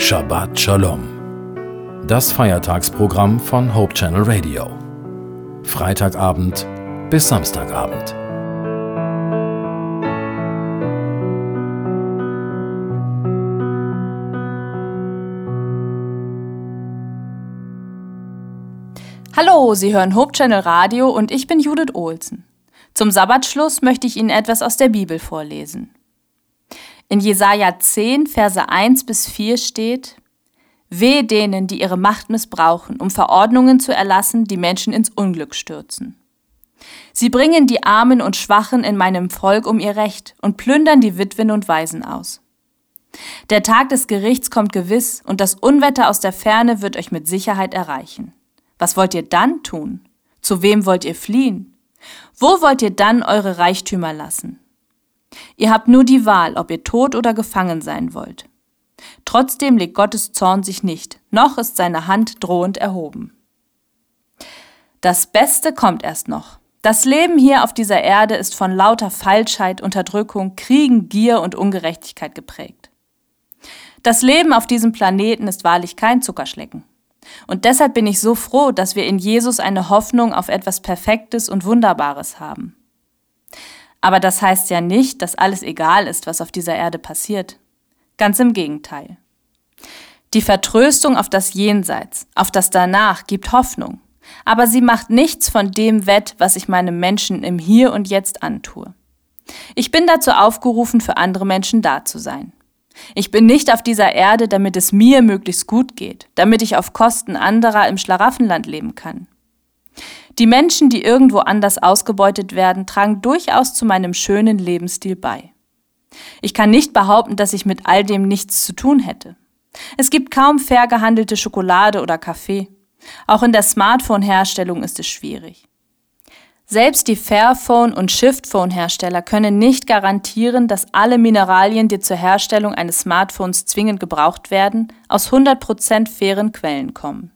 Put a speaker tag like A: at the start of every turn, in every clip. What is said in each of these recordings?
A: Shabbat Shalom. Das Feiertagsprogramm von Hope Channel Radio. Freitagabend bis Samstagabend.
B: Hallo, Sie hören Hope Channel Radio und ich bin Judith Olsen. Zum Sabbatschluss möchte ich Ihnen etwas aus der Bibel vorlesen. In Jesaja 10, Verse 1 bis 4 steht: Weh denen, die ihre Macht missbrauchen, um Verordnungen zu erlassen, die Menschen ins Unglück stürzen. Sie bringen die Armen und Schwachen in meinem Volk um ihr Recht und plündern die Witwen und Waisen aus. Der Tag des Gerichts kommt gewiss und das Unwetter aus der Ferne wird euch mit Sicherheit erreichen. Was wollt ihr dann tun? Zu wem wollt ihr fliehen? Wo wollt ihr dann eure Reichtümer lassen? Ihr habt nur die Wahl, ob ihr tot oder gefangen sein wollt. Trotzdem legt Gottes Zorn sich nicht, noch ist seine Hand drohend erhoben. Das Beste kommt erst noch. Das Leben hier auf dieser Erde ist von lauter Falschheit, Unterdrückung, Kriegen, Gier und Ungerechtigkeit geprägt. Das Leben auf diesem Planeten ist wahrlich kein Zuckerschlecken. Und deshalb bin ich so froh, dass wir in Jesus eine Hoffnung auf etwas Perfektes und Wunderbares haben. Aber das heißt ja nicht, dass alles egal ist, was auf dieser Erde passiert. Ganz im Gegenteil. Die Vertröstung auf das Jenseits, auf das Danach gibt Hoffnung, aber sie macht nichts von dem wett, was ich meinem Menschen im Hier und Jetzt antue. Ich bin dazu aufgerufen, für andere Menschen da zu sein. Ich bin nicht auf dieser Erde, damit es mir möglichst gut geht, damit ich auf Kosten anderer im Schlaraffenland leben kann. Die Menschen, die irgendwo anders ausgebeutet werden, tragen durchaus zu meinem schönen Lebensstil bei. Ich kann nicht behaupten, dass ich mit all dem nichts zu tun hätte. Es gibt kaum fair gehandelte Schokolade oder Kaffee. Auch in der Smartphone-Herstellung ist es schwierig. Selbst die Fairphone- und Shiftphone-Hersteller können nicht garantieren, dass alle Mineralien, die zur Herstellung eines Smartphones zwingend gebraucht werden, aus 100% fairen Quellen kommen.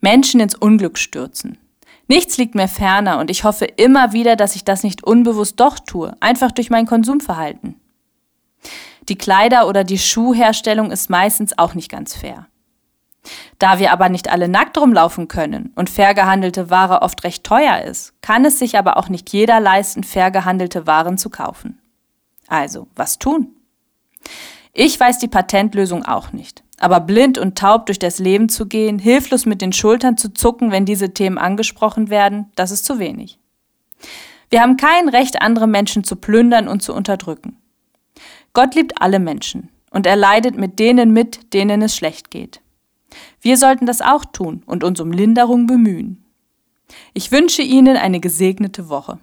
B: Menschen ins Unglück stürzen. Nichts liegt mir ferner und ich hoffe immer wieder, dass ich das nicht unbewusst doch tue, einfach durch mein Konsumverhalten. Die Kleider- oder die Schuhherstellung ist meistens auch nicht ganz fair. Da wir aber nicht alle nackt rumlaufen können und fair gehandelte Ware oft recht teuer ist, kann es sich aber auch nicht jeder leisten, fair gehandelte Waren zu kaufen. Also, was tun? Ich weiß die Patentlösung auch nicht. Aber blind und taub durch das Leben zu gehen, hilflos mit den Schultern zu zucken, wenn diese Themen angesprochen werden, das ist zu wenig. Wir haben kein Recht, andere Menschen zu plündern und zu unterdrücken. Gott liebt alle Menschen und er leidet mit denen mit, denen es schlecht geht. Wir sollten das auch tun und uns um Linderung bemühen. Ich wünsche Ihnen eine gesegnete Woche.